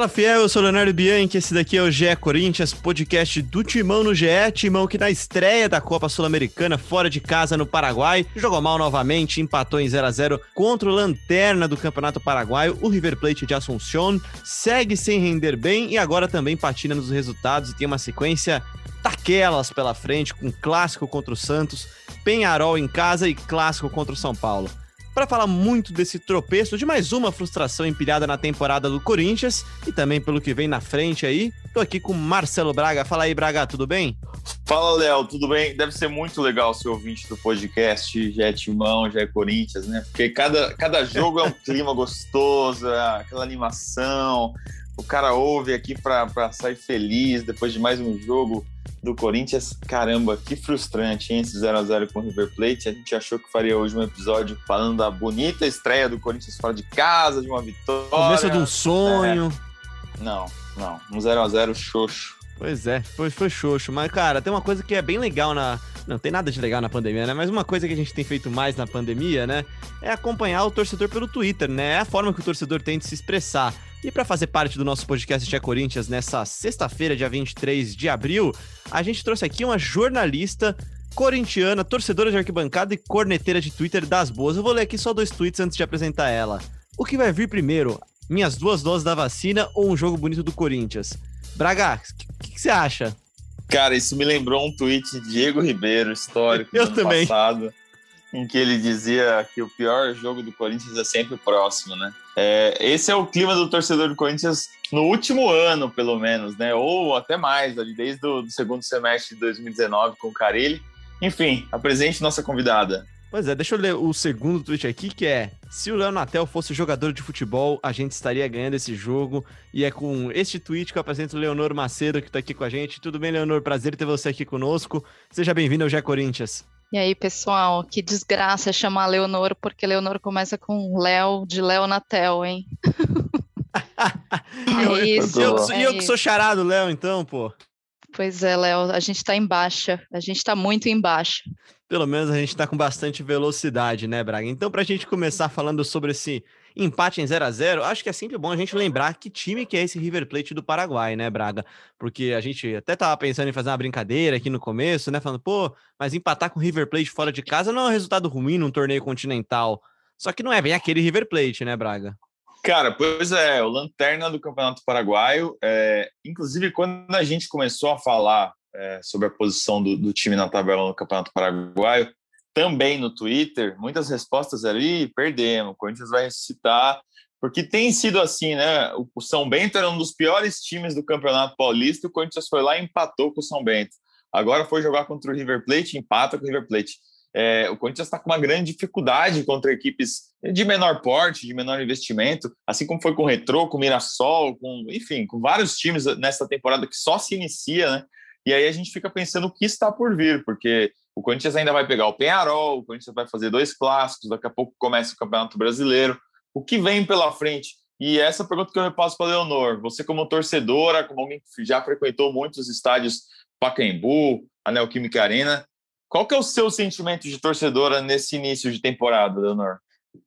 Fala fiel, eu sou Leonardo Bianchi, esse daqui é o GE Corinthians, podcast do Timão no GE, Timão que na estreia da Copa Sul-Americana, fora de casa no Paraguai, jogou mal novamente, empatou em 0 a 0 contra o Lanterna do Campeonato Paraguaio, o River Plate de Assunción, segue sem render bem e agora também patina nos resultados e tem uma sequência daquelas pela frente, com clássico contra o Santos, Penharol em casa e clássico contra o São Paulo para falar muito desse tropeço, de mais uma frustração empilhada na temporada do Corinthians e também pelo que vem na frente aí. Tô aqui com Marcelo Braga. Fala aí, Braga, tudo bem? Fala, Léo, tudo bem? Deve ser muito legal ser ouvinte do podcast, já é Timão, já é Corinthians, né? Porque cada, cada jogo é um clima gostoso, é aquela animação. O cara ouve aqui para sair feliz depois de mais um jogo do Corinthians. Caramba, que frustrante, hein? Esse 0x0 com o River Plate. A gente achou que faria hoje um episódio falando da bonita estreia do Corinthians fora de casa, de uma vitória. Começo de um sonho. É. Não, não. Um 0x0 xoxo. Pois é, foi, foi xoxo. Mas, cara, tem uma coisa que é bem legal na. Não tem nada de legal na pandemia, né? Mas uma coisa que a gente tem feito mais na pandemia, né? É acompanhar o torcedor pelo Twitter, né? É a forma que o torcedor tem de se expressar. E para fazer parte do nosso podcast Tia Corinthians nessa sexta-feira, dia 23 de abril, a gente trouxe aqui uma jornalista corintiana, torcedora de arquibancada e corneteira de Twitter das boas. Eu vou ler aqui só dois tweets antes de apresentar ela. O que vai vir primeiro? Minhas duas doses da vacina ou um jogo bonito do Corinthians? Braga, o que, que, você acha? Cara, isso me lembrou um tweet de Diego Ribeiro, histórico Eu do também. passado, em que ele dizia que o pior jogo do Corinthians é sempre o próximo, né? É, esse é o clima do torcedor do Corinthians no último ano, pelo menos, né? Ou até mais, ali, desde o segundo semestre de 2019 com o Carilli. Enfim, apresente nossa convidada. Pois é, deixa eu ler o segundo tweet aqui, que é: se o Léo Natel fosse jogador de futebol, a gente estaria ganhando esse jogo. E é com este tweet que eu apresento o Leonor Macedo, que está aqui com a gente. Tudo bem, Leonor? Prazer ter você aqui conosco. Seja bem-vindo ao Gé Corinthians. E aí, pessoal, que desgraça chamar Leonor, porque Leonor começa com Léo, de Léo Natel, hein? é isso. E eu, é eu que sou charado, Léo, então, pô. Pois é, Léo, a gente tá em baixa, a gente tá muito em baixa. Pelo menos a gente tá com bastante velocidade, né, Braga? Então, pra gente começar falando sobre esse empate em 0 a 0 acho que é sempre bom a gente lembrar que time que é esse River Plate do Paraguai, né, Braga? Porque a gente até tava pensando em fazer uma brincadeira aqui no começo, né? Falando, pô, mas empatar com o River Plate fora de casa não é um resultado ruim num torneio continental. Só que não é bem aquele River Plate, né, Braga? Cara, pois é, o lanterna do Campeonato Paraguaio. É, inclusive, quando a gente começou a falar é, sobre a posição do, do, time na tabela no Campeonato Paraguaio, também no Twitter, muitas respostas ali, perdemos, o Corinthians vai ressuscitar, porque tem sido assim, né? O São Bento era um dos piores times do Campeonato Paulista, o Corinthians foi lá e empatou com o São Bento. Agora foi jogar contra o River Plate, empata com o River Plate. É, o Corinthians está com uma grande dificuldade contra equipes de menor porte, de menor investimento, assim como foi com o Retrô, com o Mirassol, com, enfim, com vários times nessa temporada que só se inicia, né? E aí a gente fica pensando o que está por vir, porque o Corinthians ainda vai pegar o Penharol, o Corinthians vai fazer dois clássicos, daqui a pouco começa o Campeonato Brasileiro. O que vem pela frente? E essa pergunta que eu repasso para a Leonor. Você, como torcedora, como alguém que já frequentou muitos estádios Pacaembu, a Neoquímica Arena, qual que é o seu sentimento de torcedora nesse início de temporada, Leonor?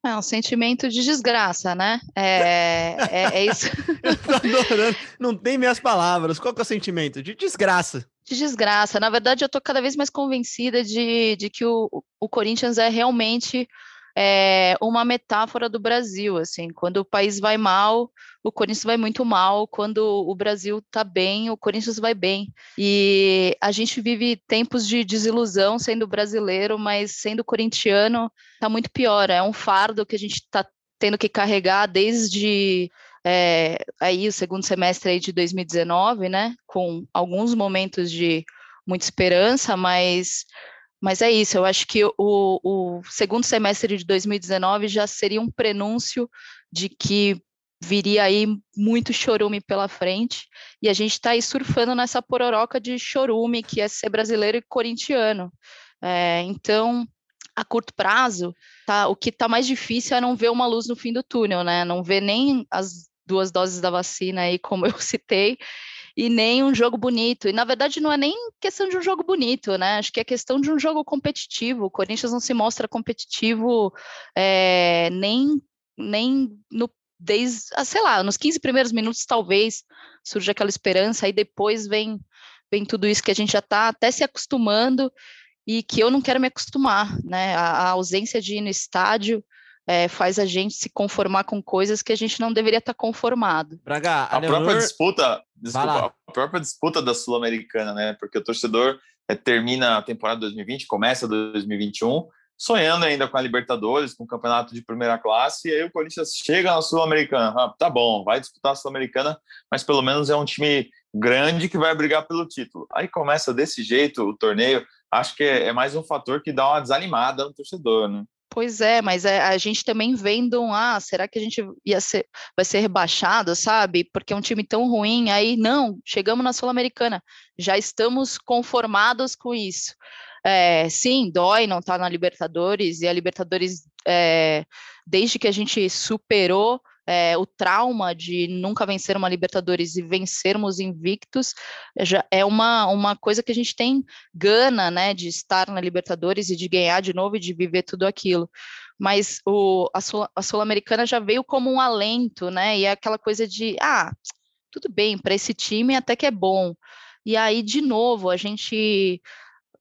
É um sentimento de desgraça, né? É, é, é isso. eu tô adorando. Não tem minhas palavras. Qual que é o sentimento? De desgraça. De desgraça. Na verdade, eu tô cada vez mais convencida de, de que o, o Corinthians é realmente é, uma metáfora do Brasil, assim, quando o país vai mal, o Corinthians vai muito mal, quando o Brasil está bem, o Corinthians vai bem. E a gente vive tempos de desilusão sendo brasileiro, mas sendo corintiano está muito pior. É um fardo que a gente está tendo que carregar desde é, aí o segundo semestre aí de 2019, né? Com alguns momentos de muita esperança, mas mas é isso, eu acho que o, o segundo semestre de 2019 já seria um prenúncio de que viria aí muito chorume pela frente, e a gente está aí surfando nessa pororoca de chorume, que é ser brasileiro e corintiano. É, então, a curto prazo, tá, o que está mais difícil é não ver uma luz no fim do túnel, né? Não ver nem as duas doses da vacina aí, como eu citei, e nem um jogo bonito. E na verdade não é nem questão de um jogo bonito, né? Acho que é questão de um jogo competitivo. O Corinthians não se mostra competitivo é, nem, nem no desde, ah, sei lá, nos 15 primeiros minutos talvez surge aquela esperança, aí depois vem, vem tudo isso que a gente já está até se acostumando e que eu não quero me acostumar, né? A, a ausência de ir no estádio é, faz a gente se conformar com coisas que a gente não deveria estar tá conformado. Braga, a, a Leonor... própria disputa, desculpa, a própria disputa da Sul-Americana, né? Porque o torcedor é, termina a temporada 2020, começa 2021 sonhando ainda com a Libertadores, com o campeonato de primeira classe, e aí o Corinthians chega na Sul-Americana. Ah, tá bom, vai disputar a Sul-Americana, mas pelo menos é um time grande que vai brigar pelo título. Aí começa desse jeito o torneio, acho que é, é mais um fator que dá uma desanimada no torcedor, né? Pois é, mas é, a gente também vendo um, ah, será que a gente ia ser, vai ser rebaixado, sabe? Porque é um time tão ruim. Aí, não, chegamos na Sul-Americana, já estamos conformados com isso. É, sim, dói não estar tá na Libertadores, e a Libertadores, é, desde que a gente superou é, o trauma de nunca vencer uma Libertadores e vencermos invictos, já é uma, uma coisa que a gente tem gana, né, de estar na Libertadores e de ganhar de novo e de viver tudo aquilo. Mas o, a Sul-Americana já veio como um alento, né, e é aquela coisa de, ah, tudo bem, para esse time até que é bom. E aí, de novo, a gente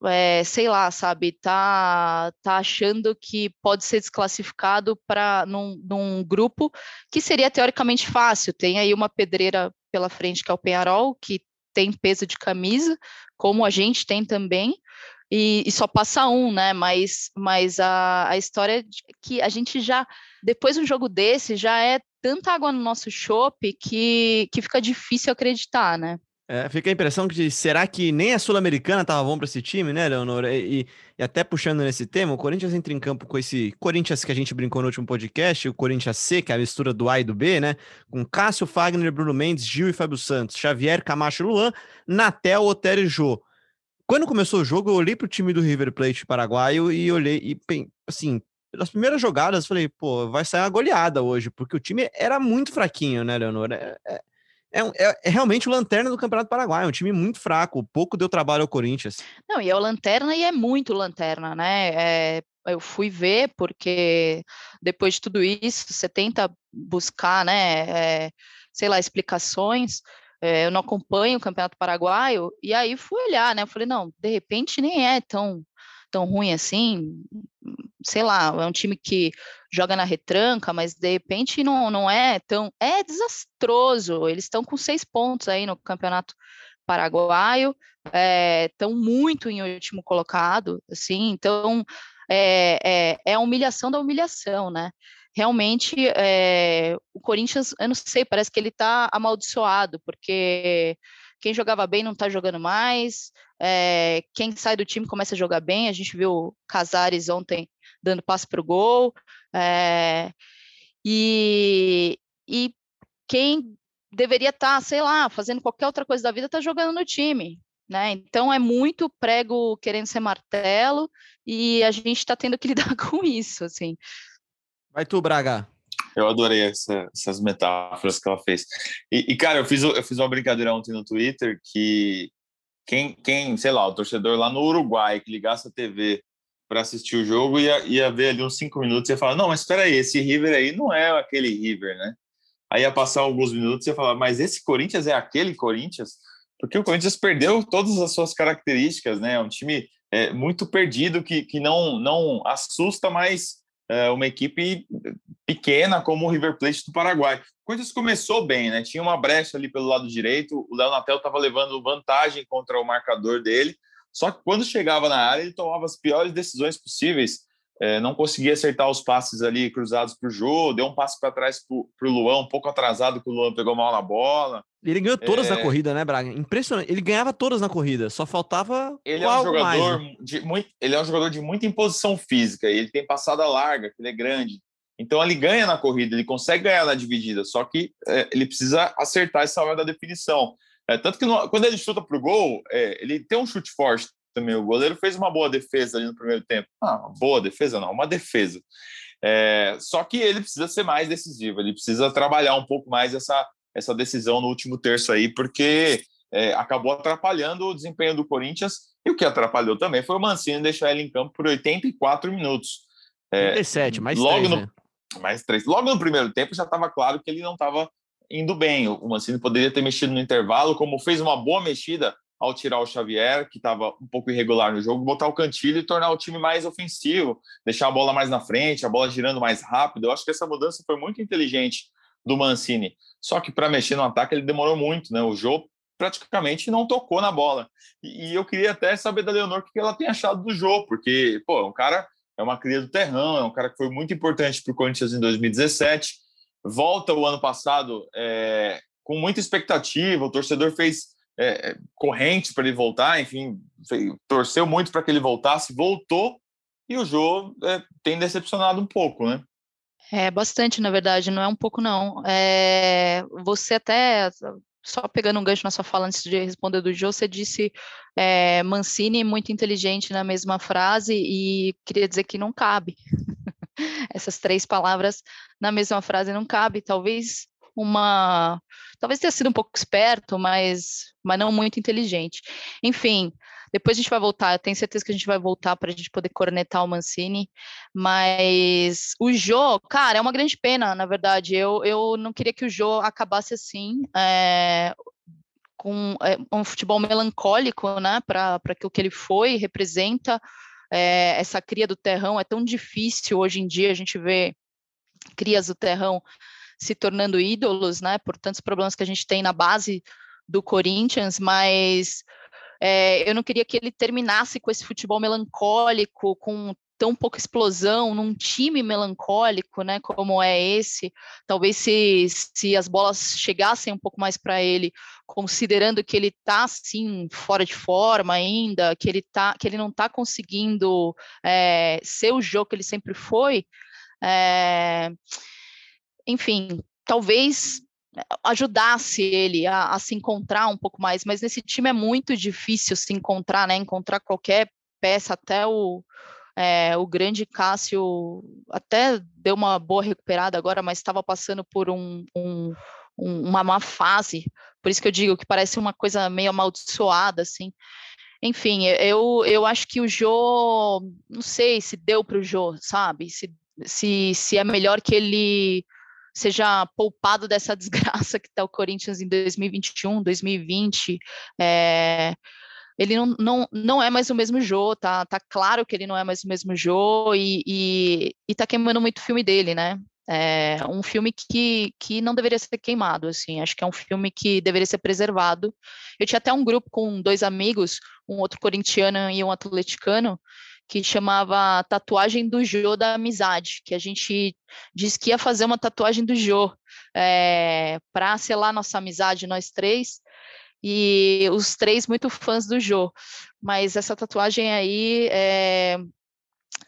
é, sei lá, sabe, tá, tá achando que pode ser desclassificado para num, num, grupo que seria teoricamente fácil. Tem aí uma pedreira pela frente que é o Penharol, que tem peso de camisa, como a gente tem também, e, e só passa um, né? Mas, mas a, a história é que a gente já, depois de um jogo desse, já é tanta água no nosso chope que, que fica difícil acreditar, né? É, fica a impressão que será que nem a Sul-Americana estava bom para esse time, né, Leonor? E, e, até puxando nesse tema, o Corinthians entra em campo com esse Corinthians que a gente brincou no último podcast, o Corinthians C, que é a mistura do A e do B, né? Com Cássio, Fagner, Bruno Mendes, Gil e Fábio Santos, Xavier, Camacho, Luan, Natel, Otero e Jô. Quando começou o jogo, eu olhei para o time do River Plate paraguaio e olhei e assim, pelas primeiras jogadas, falei, pô, vai sair uma goleada hoje, porque o time era muito fraquinho, né, Leonor? É, é é, é, é, realmente o lanterna do Campeonato Paraguai, é um time muito fraco, pouco deu trabalho ao Corinthians. Não, e é o lanterna e é muito lanterna, né? É, eu fui ver porque depois de tudo isso, você tenta buscar, né, é, sei lá, explicações. É, eu não acompanho o Campeonato Paraguaio e aí fui olhar, né? Eu falei, não, de repente nem é tão tão ruim assim, sei lá, é um time que joga na retranca, mas de repente não, não é tão. É desastroso. Eles estão com seis pontos aí no campeonato paraguaio, estão é, muito em último colocado, assim, então é, é, é, a humilhação da humilhação, né? Realmente, é, o Corinthians, eu não sei, parece que ele está amaldiçoado, porque quem jogava bem não está jogando mais, é, quem sai do time começa a jogar bem. A gente viu Casares ontem dando passe para o gol. É, e, e quem deveria estar, tá, sei lá, fazendo qualquer outra coisa da vida, está jogando no time. Né? Então é muito prego querendo ser martelo e a gente está tendo que lidar com isso, assim. Vai tu, Braga. Eu adorei essa, essas metáforas que ela fez. E, e, cara, eu fiz, eu fiz uma brincadeira ontem no Twitter que quem, quem, sei lá, o torcedor lá no Uruguai que ligasse a TV para assistir o jogo ia, ia ver ali uns cinco minutos e ia falar: não, mas espera aí, esse River aí não é aquele River, né? Aí ia passar alguns minutos e ia falar: mas esse Corinthians é aquele Corinthians? Porque o Corinthians perdeu todas as suas características, né? É um time é, muito perdido que, que não, não assusta mais é, uma equipe pequena como o River Plate do Paraguai. Corinthians começou bem, né? Tinha uma brecha ali pelo lado direito, o Léo Natel estava levando vantagem contra o marcador dele, só que quando chegava na área, ele tomava as piores decisões possíveis. É, não conseguia acertar os passes ali cruzados para o Jô, deu um passe para trás para o Luan, um pouco atrasado, que o Luan pegou mal na bola. Ele ganhou todas é... na corrida, né, Braga? Impressionante. Ele ganhava todas na corrida, só faltava. Ele é um jogador mais, né? de muito, ele é um jogador de muita imposição física. Ele tem passada larga, ele é grande. Então ele ganha na corrida, ele consegue ganhar na dividida, só que é, ele precisa acertar essa hora da definição. É, tanto que no, quando ele chuta para o gol, é, ele tem um chute forte também. O goleiro fez uma boa defesa ali no primeiro tempo. Ah, boa defesa não, uma defesa. É, só que ele precisa ser mais decisivo, ele precisa trabalhar um pouco mais essa, essa decisão no último terço aí, porque é, acabou atrapalhando o desempenho do Corinthians. E o que atrapalhou também foi o Mancini deixar ele em campo por 84 minutos. É, 37, mais logo 10, no, né? Mais três. Logo no primeiro tempo já estava claro que ele não estava indo bem. O Mancini poderia ter mexido no intervalo, como fez uma boa mexida ao tirar o Xavier, que estava um pouco irregular no jogo, botar o Cantilho e tornar o time mais ofensivo, deixar a bola mais na frente, a bola girando mais rápido. Eu acho que essa mudança foi muito inteligente do Mancini. Só que para mexer no ataque ele demorou muito, né? O Jô praticamente não tocou na bola. E, eu queria até saber da Leonor o que ela tem achado do Jô, porque, pô, é um cara é uma cria do terrão, é um cara que foi muito importante para o Corinthians em 2017. Volta o ano passado é, com muita expectativa, o torcedor fez é, corrente para ele voltar, enfim, torceu muito para que ele voltasse, voltou e o Jô é, tem decepcionado um pouco, né? É bastante, na verdade, não é um pouco, não. É, você até, só pegando um gancho na sua fala antes de responder do Jô, você disse é, Mancini muito inteligente na mesma frase e queria dizer que não cabe. Essas três palavras na mesma frase não cabe. Talvez uma. Talvez tenha sido um pouco esperto, mas, mas não muito inteligente. Enfim, depois a gente vai voltar, eu tenho certeza que a gente vai voltar para a gente poder cornetar o Mancini, mas o Jô, cara, é uma grande pena, na verdade. Eu, eu não queria que o Jô acabasse assim. É, com é, um futebol melancólico, né, para aquilo que ele foi, representa é, essa cria do terrão. É tão difícil hoje em dia a gente ver crias do terrão se tornando ídolos, né, por tantos problemas que a gente tem na base do Corinthians, mas é, eu não queria que ele terminasse com esse futebol melancólico, com tão pouca explosão num time melancólico, né, como é esse. Talvez se, se as bolas chegassem um pouco mais para ele, considerando que ele está assim fora de forma ainda, que ele tá, que ele não está conseguindo é, ser o jogo que ele sempre foi. É, enfim, talvez ajudasse ele a, a, se encontrar um pouco mais, mas nesse time é muito difícil se encontrar, né? Encontrar qualquer peça, até o, é, o grande Cássio até deu uma boa recuperada agora, mas estava passando por um, um, uma má fase, por isso que eu digo que parece uma coisa meio amaldiçoada, assim. Enfim, eu, eu acho que o Jô, não sei se deu para o Jô, sabe? Se, se, se é melhor que ele seja poupado dessa desgraça que está o Corinthians em 2021, 2020. É, ele não, não, não é mais o mesmo Jô, tá, tá claro que ele não é mais o mesmo Jô e, e, e tá queimando muito o filme dele, né? É um filme que, que não deveria ser queimado, assim, acho que é um filme que deveria ser preservado. Eu tinha até um grupo com dois amigos, um outro corintiano e um atleticano, que chamava Tatuagem do Jô da Amizade, que a gente disse que ia fazer uma tatuagem do Jô é, para selar nossa amizade, nós três, e os três muito fãs do Jô. Mas essa tatuagem aí é,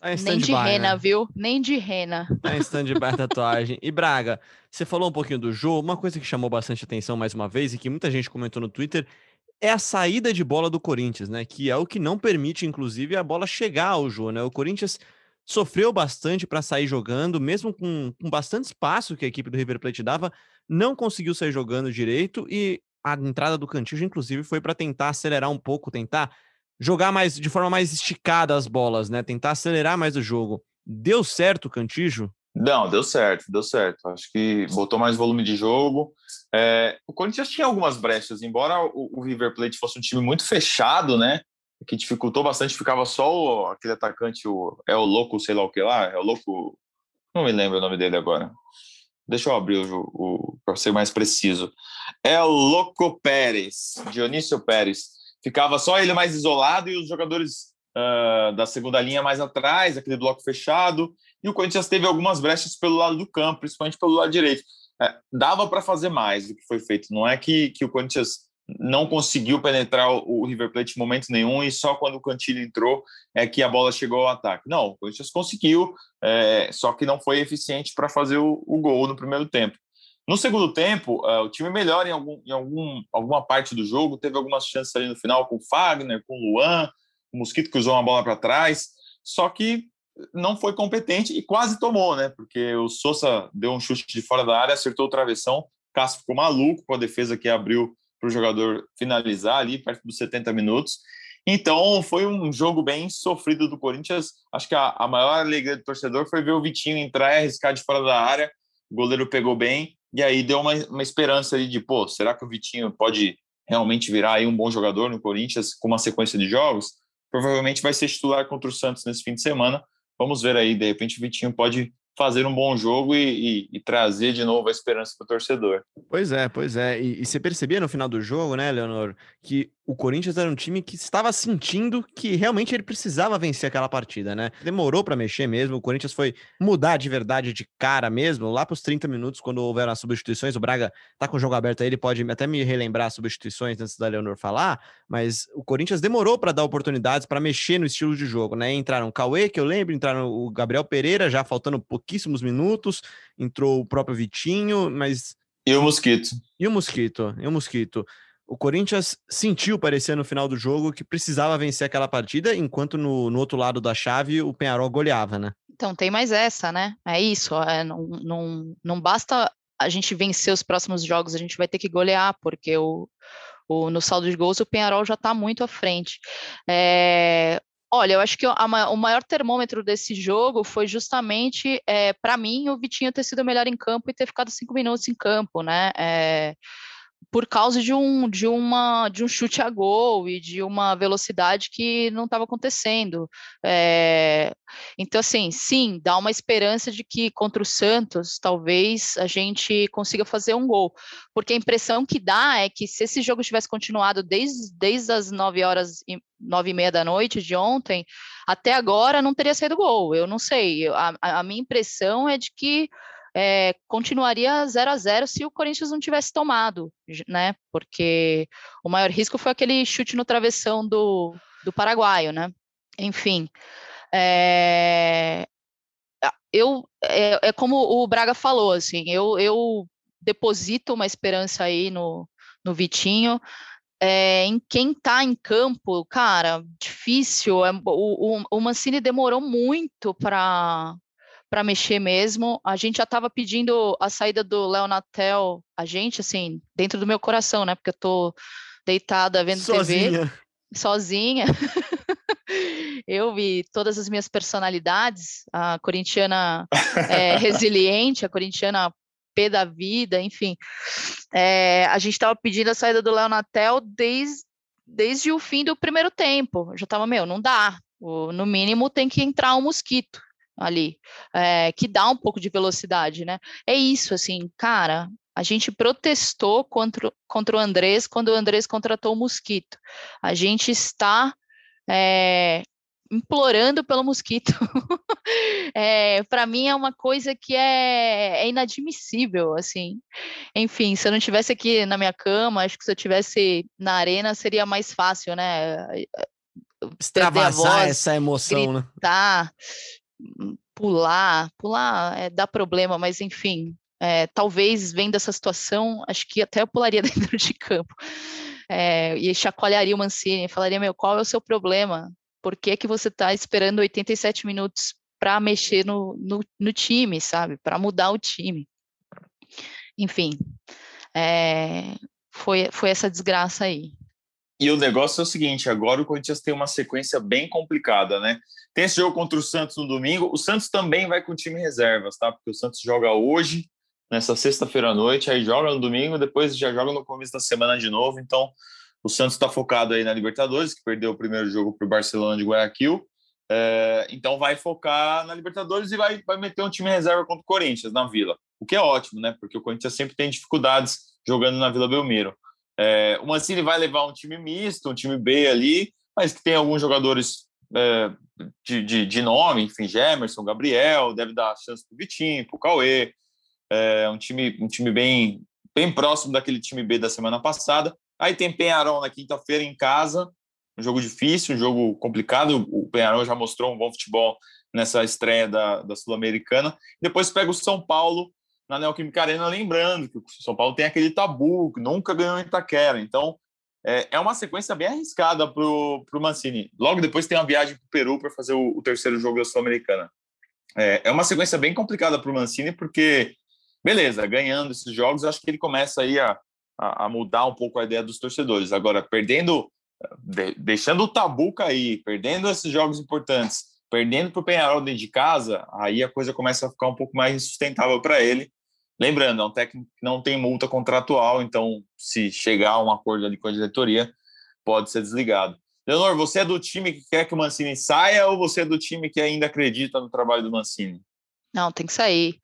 é Nem de rena, né? viu? Nem de rena. É stand-by tatuagem. E Braga, você falou um pouquinho do Jô, uma coisa que chamou bastante atenção mais uma vez e que muita gente comentou no Twitter é a saída de bola do Corinthians, né? Que é o que não permite, inclusive, a bola chegar ao jogo, né? O Corinthians sofreu bastante para sair jogando, mesmo com, com bastante espaço que a equipe do River Plate dava, não conseguiu sair jogando direito e a entrada do Cantillo, inclusive, foi para tentar acelerar um pouco, tentar jogar mais de forma mais esticada as bolas, né? Tentar acelerar mais o jogo. Deu certo o Cantijo? Não, deu certo, deu certo. Acho que botou mais volume de jogo. É, o Corinthians tinha algumas brechas, embora o, o, River Plate fosse um time muito fechado, né? Que dificultou bastante, ficava só o, aquele atacante, o, é o louco, sei lá o que lá, é o louco. Não me lembro o nome dele agora. Deixa eu abrir o, o para ser mais preciso. É o Louco Pérez, Dionísio Pérez. Ficava só ele mais isolado e os jogadores uh, da segunda linha mais atrás, aquele bloco fechado e o Corinthians teve algumas brechas pelo lado do campo, principalmente pelo lado direito. É, dava para fazer mais do que foi feito. Não é que, que o Corinthians não conseguiu penetrar o, o River Plate em momento nenhum e só quando o Cantilho entrou é que a bola chegou ao ataque. Não, o Corinthians conseguiu, é, só que não foi eficiente para fazer o, o, gol no primeiro tempo. No segundo tempo, uh, o time melhor em, algum, em algum, alguma parte do jogo, teve algumas chances ali no final com o Fagner, com o Luan, o Mosquito que usou uma bola para trás, só que não foi competente e quase tomou, né? Porque o Sousa deu um chute de fora da área, acertou o travessão, Cássio ficou maluco com a defesa que abriu para o jogador finalizar ali, perto dos 70 minutos. Então, foi um jogo bem sofrido do Corinthians. Acho que a, a maior alegria do torcedor foi ver o Vitinho entrar e arriscar de fora da área. O goleiro pegou bem, e aí deu uma, uma esperança ali de, pô, será que o Vitinho pode realmente virar aí um bom jogador no Corinthians com uma sequência de jogos? Provavelmente vai ser titular contra o Santos nesse fim de semana. Vamos ver aí, de repente o Vitinho pode fazer um bom jogo e, e, e trazer de novo a esperança para o torcedor. Pois é, pois é. E, e, você percebia no final do jogo, né, Leonor, que o Corinthians era um time que estava sentindo que realmente ele precisava vencer aquela partida, né? Demorou para mexer mesmo. O Corinthians foi mudar de verdade de cara mesmo, lá para os 30 minutos, quando houveram as substituições. O Braga tá com o jogo aberto aí, ele pode até me relembrar as substituições antes da Leonor falar, mas o Corinthians demorou para dar oportunidades para mexer no estilo de jogo, né? Entraram o Cauê, que eu lembro, entraram o Gabriel Pereira, já faltando pouquíssimos minutos, entrou o próprio Vitinho, mas. E o Mosquito. E o Mosquito, e o Mosquito o Corinthians sentiu, parecia no final do jogo, que precisava vencer aquela partida, enquanto no, no outro lado da chave o Penharol goleava, né? Então tem mais essa, né? É isso. É, não, não, não basta a gente vencer os próximos jogos, a gente vai ter que golear, porque o, o no saldo de gols o Penharol já está muito à frente. É, Olha, eu acho que a, o maior termômetro desse jogo foi justamente, é, para mim, o Vitinho ter sido melhor em campo e ter ficado cinco minutos em campo, né? É, por causa de um, de, uma, de um chute a gol e de uma velocidade que não estava acontecendo. É, então, assim, sim, dá uma esperança de que contra o Santos talvez a gente consiga fazer um gol, porque a impressão que dá é que se esse jogo tivesse continuado desde, desde as nove horas e nove e meia da noite de ontem até agora não teria saído gol. Eu não sei. A, a minha impressão é de que é, continuaria 0 a 0 se o Corinthians não tivesse tomado, né? Porque o maior risco foi aquele chute no travessão do, do paraguaio, né? Enfim, é, eu é, é, como o Braga falou, assim, eu, eu deposito uma esperança aí no, no Vitinho. É, em quem está em campo, cara, difícil. É, o, o, o Mancini demorou muito para para mexer mesmo. A gente já estava pedindo a saída do Léo Natel, a gente, assim, dentro do meu coração, né? Porque eu tô deitada vendo sozinha. TV. Sozinha. eu vi todas as minhas personalidades, a corintiana é, resiliente, a corintiana pé da vida, enfim. É, a gente estava pedindo a saída do Léo Natel desde, desde o fim do primeiro tempo. Eu já estava, meu, não dá. O, no mínimo tem que entrar um mosquito ali, é, que dá um pouco de velocidade, né? É isso, assim, cara. A gente protestou contra, contra o Andrés quando o Andrés contratou o Mosquito. A gente está é, implorando pelo Mosquito. é, Para mim é uma coisa que é, é, inadmissível, assim. Enfim, se eu não tivesse aqui na minha cama, acho que se eu tivesse na arena seria mais fácil, né? Extravasar voz, essa emoção, né? gritar, né? Pular, pular é, dá problema, mas enfim, é, talvez vendo essa situação, acho que até eu pularia dentro de campo. É, e chacoalharia o Mancini, falaria, meu, qual é o seu problema? Por que, que você está esperando 87 minutos para mexer no, no, no, time, sabe? Para mudar o time. Enfim, é, foi, foi essa desgraça aí. E o negócio é o seguinte: agora o Corinthians tem uma sequência bem complicada, né? Tem esse jogo contra o Santos no domingo. O Santos também vai com time reservas, tá? Porque o Santos joga hoje, nessa sexta-feira à noite, aí joga no domingo, depois já joga no começo da semana de novo. Então, o Santos está focado aí na Libertadores, que perdeu o primeiro jogo para o Barcelona de Guayaquil. É, então, vai focar na Libertadores e vai, vai meter um time reserva contra o Corinthians na Vila, o que é ótimo, né? Porque o Corinthians sempre tem dificuldades jogando na Vila Belmiro. É, o Mancini vai levar um time misto, um time B ali, mas que tem alguns jogadores é, de, de, de, nome, enfim, Gemerson, Gabriel, deve dar chance para o Vitinho, para o Cauê. É um time, um time bem, bem próximo daquele time B da semana passada. Aí tem Penharol na quinta-feira em casa, um jogo difícil, um jogo complicado. O Penharol já mostrou um bom futebol nessa estreia da, da Sul-Americana. Depois pega o São Paulo na Neoquímica Arena, lembrando que o São Paulo tem aquele tabu, que nunca ganhou em Itaquera. Então, é, é uma sequência bem arriscada para o Mancini. Logo depois tem uma viagem para o Peru para fazer o, o, terceiro jogo da Sul-Americana. É, é uma sequência bem complicada para o Mancini, porque, beleza, ganhando esses jogos, acho que ele começa aí a, a, a, mudar um pouco a ideia dos torcedores. Agora, perdendo de, deixando o tabu cair, perdendo esses jogos importantes, perdendo para o Penharol dentro de casa, aí a coisa começa a ficar um pouco mais insustentável para ele. Lembrando, é um técnico que não tem multa contratual, então se chegar a um acordo ali com a diretoria, pode ser desligado. Leonor, você é do time que quer que o Mancini saia ou você é do time que ainda acredita no trabalho do Mancini? Não, tem que sair.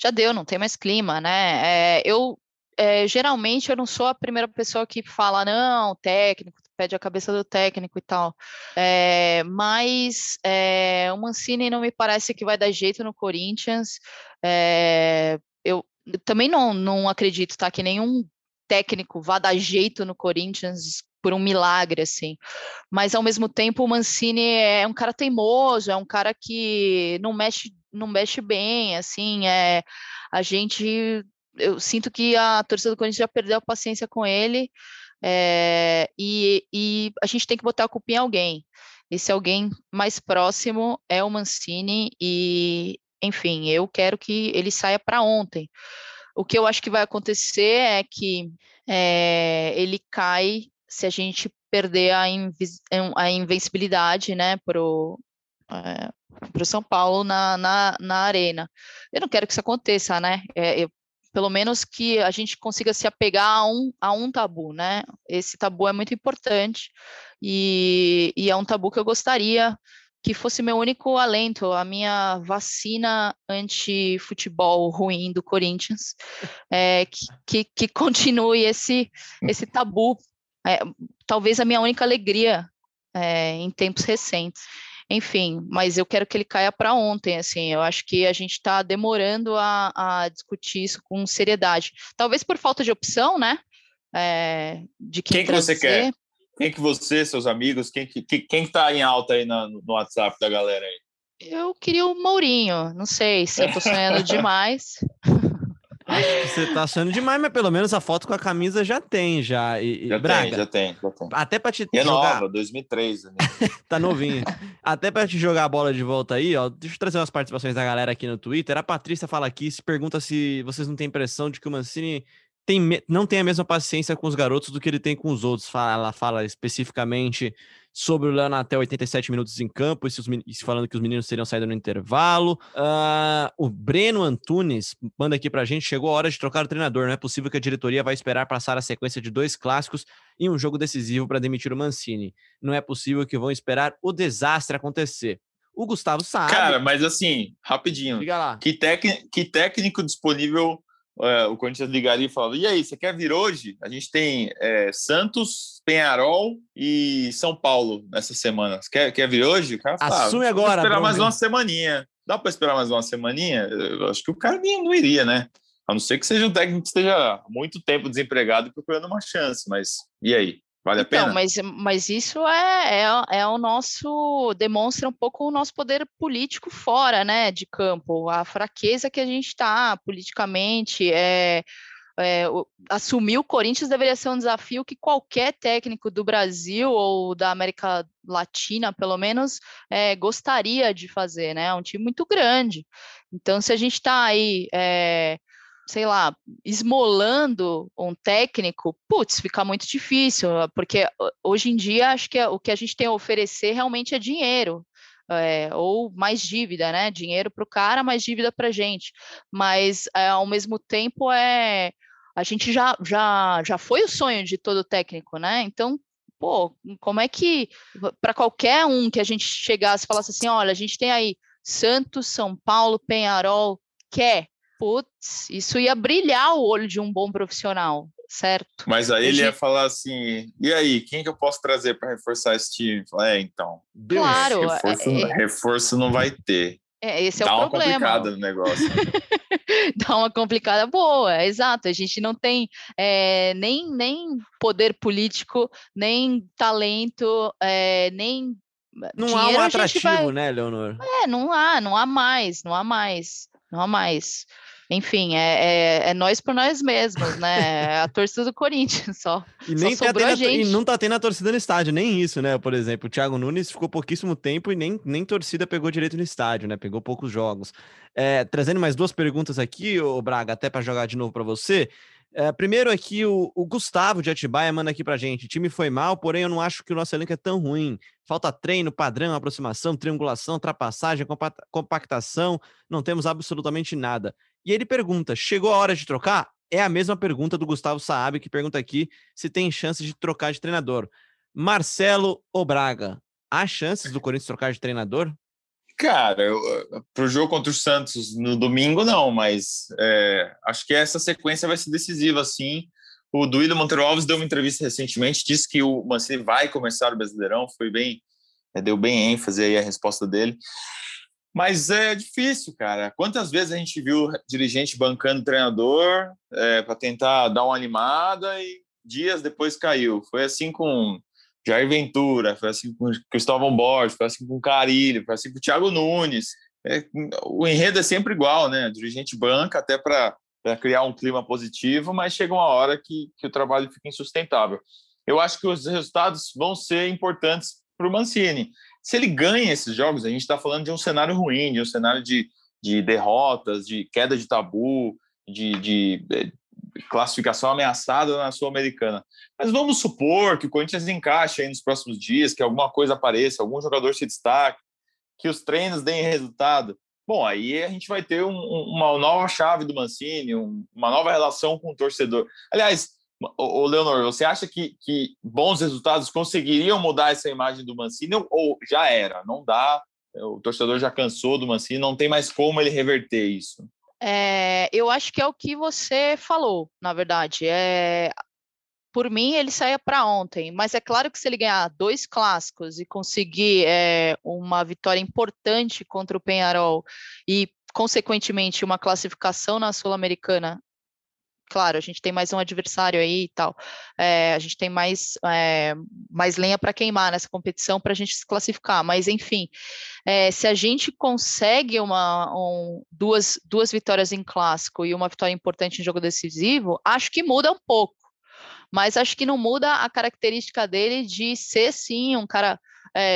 Já deu, não tem mais clima, né? É, eu é, geralmente eu não sou a primeira pessoa que fala, não, técnico, pede a cabeça do técnico e tal. É, mas é, o Mancini não me parece que vai dar jeito no Corinthians. É, eu também não, não acredito, tá? Que nenhum técnico vá dar jeito no Corinthians por um milagre, assim. Mas ao mesmo tempo o Mancini é um cara teimoso, é um cara que não mexe, não mexe bem, assim, é a gente eu sinto que a torcida do Corinthians já perdeu a paciência com ele é, e, e, a gente tem que botar a culpa em alguém. Esse alguém mais próximo é o Mancini e, enfim, eu quero que ele saia para ontem. O que eu acho que vai acontecer é que é, ele cai se a gente perder a, a invencibilidade, né, pro é, para o São Paulo na, na, na, arena. Eu não quero que isso aconteça, né? É, eu, pelo menos que a gente consiga se apegar a um, a um tabu, né? Esse tabu é muito importante e, e é um tabu que eu gostaria que fosse meu único alento, a minha vacina anti-futebol ruim do Corinthians, é, que, que, que, continue esse, esse tabu, é, talvez a minha única alegria é, em tempos recentes enfim, mas eu quero que ele caia para ontem, assim, eu acho que a gente está demorando a, a, discutir isso com seriedade. Talvez por falta de opção, né? É, de quem, quem que você quer? Quem que você, seus amigos, quem que, quem está em alta aí no, no WhatsApp da galera aí? Eu queria o Mourinho, não sei se eu estou sonhando demais. Acho que você tá achando demais, mas pelo menos a foto com a camisa já tem, já. E, já Braga, tem, já tem, já tem. Até pra te e é jogar... nova, 2003. Né? tá novinha. Até pra te jogar a bola de volta aí, ó, deixa eu trazer umas participações da galera aqui no Twitter. A Patrícia fala aqui, se pergunta se vocês não têm impressão de que o Mancini tem, não tem a mesma paciência com os garotos do que ele tem com os outros. Ela fala especificamente sobre o Leonatel 87 minutos em campo, e, se os, e falando que os meninos seriam saído no intervalo. Uh, o Breno Antunes manda aqui pra gente: chegou a hora de trocar o treinador. Não é possível que a diretoria vai esperar passar a sequência de dois clássicos e um jogo decisivo para demitir o Mancini. Não é possível que vão esperar o desastre acontecer. O Gustavo sabe. Cara, mas assim, rapidinho. Diga lá. Que, tec... que técnico disponível é, o Corinthians ligaria e falava: e aí, você quer vir hoje? A gente tem é, Santos, Penharol e São Paulo nessa semana. Você quer, quer vir hoje? O cara fala, Assume agora. esperar mais uma semaninha. Dá para esperar mais uma semaninha? Eu acho que o cara nem, não iria, né? A não ser que seja um técnico que esteja muito tempo desempregado e procurando uma chance. Mas e aí? Vale a então, pena? Mas, mas isso é, é, é, o nosso. demonstra um pouco o nosso poder político fora né, de campo, a fraqueza que a gente está politicamente. É, é, assumir o Corinthians deveria ser um desafio que qualquer técnico do Brasil ou da América Latina, pelo menos, é, gostaria de fazer, né? É um time muito grande. Então, se a gente está aí. É, sei lá, esmolando um técnico, putz, fica muito difícil, porque hoje em dia acho que o que a gente tem a oferecer realmente é dinheiro. É, ou mais dívida, né? Dinheiro para o cara, mais dívida para a gente. Mas é, ao mesmo tempo é a gente já, já, já foi o sonho de todo técnico, né? Então, pô, como é que para qualquer um que a gente chegasse e falasse assim, olha, a gente tem aí Santos, São Paulo, Penharol, quer putz, isso ia brilhar o olho de um bom profissional, certo? Mas aí ele ia falar assim: e aí, quem que eu posso trazer para reforçar esse time? É, então. Claro. Reforço, é, é... reforço não vai ter. É, esse é Dá o problema. Dá uma complicada no negócio. Dá uma complicada boa, exato. A gente não tem é, nem, nem poder político, nem talento, é, nem. Não Dinheiro, há um atrativo, vai... né, Leonor? É, não há, não há mais, não há mais, não há mais enfim, é, é, é nós por nós mesmos, né? É a torcida do Corinthians só. E, nem só tá gente. e não tá tendo a torcida no estádio, nem isso, né? Por exemplo, o Thiago Nunes ficou pouquíssimo tempo e nem, nem torcida pegou direito no estádio, né? Pegou poucos jogos. É, trazendo mais duas perguntas aqui, o Braga, até para jogar de novo para você. É, primeiro aqui, o, o, Gustavo de Atibaia manda aqui pra gente. O time foi mal, porém eu não acho que o nosso elenco é tão ruim. Falta treino, padrão, aproximação, triangulação, ultrapassagem, compactação. Não temos absolutamente nada. E ele pergunta: chegou a hora de trocar? É a mesma pergunta do Gustavo Saab, que pergunta aqui se tem chances de trocar de treinador. Marcelo Obraga, há chances do Corinthians trocar de treinador? Cara, para o jogo contra o Santos no domingo, não, mas é, acho que essa sequência vai ser decisiva, sim. O Duílio Monteiro Alves deu uma entrevista recentemente, disse que o Mancini vai começar o Brasileirão, foi bem, é, deu bem ênfase aí a resposta dele. Mas é difícil, cara. Quantas vezes a gente viu dirigente bancando treinador é, para tentar dar uma animada e dias depois caiu? Foi assim com Jair Ventura, foi assim com Cristóvão Borges, foi assim com Carilho, foi assim com Thiago Nunes. É, o enredo é sempre igual, né? O dirigente banca até para criar um clima positivo, mas chega uma hora que, que o trabalho fica insustentável. Eu acho que os resultados vão ser importantes para o Mancini. Se ele ganha esses jogos, a gente está falando de um cenário ruim, de um cenário de, de derrotas, de queda de tabu, de, de, classificação ameaçada na Sul-Americana. Mas vamos supor que o Corinthians encaixe aí nos próximos dias, que alguma coisa apareça, algum jogador se destaque, que os treinos deem resultado. Bom, aí a gente vai ter um, uma nova chave do Mancini, um, uma nova relação com o torcedor. Aliás, o Leonor, você acha que, que bons resultados conseguiriam mudar essa imagem do Mancini ou já era? Não dá, o torcedor já cansou do Mancini, não tem mais como ele reverter isso. É, eu acho que é o que você falou, na verdade. É, por mim, ele saia para ontem, mas é claro que se ele ganhar dois clássicos e conseguir é, uma vitória importante contra o Penharol e, consequentemente, uma classificação na Sul-Americana claro, a gente tem mais um adversário aí e tal, é, a gente tem mais, é, mais lenha para queimar nessa competição para a gente se classificar, mas enfim, é, se a gente consegue uma, um, duas, duas vitórias em clássico e uma vitória importante em jogo decisivo, acho que muda um pouco, mas acho que não muda a característica dele de ser sim um cara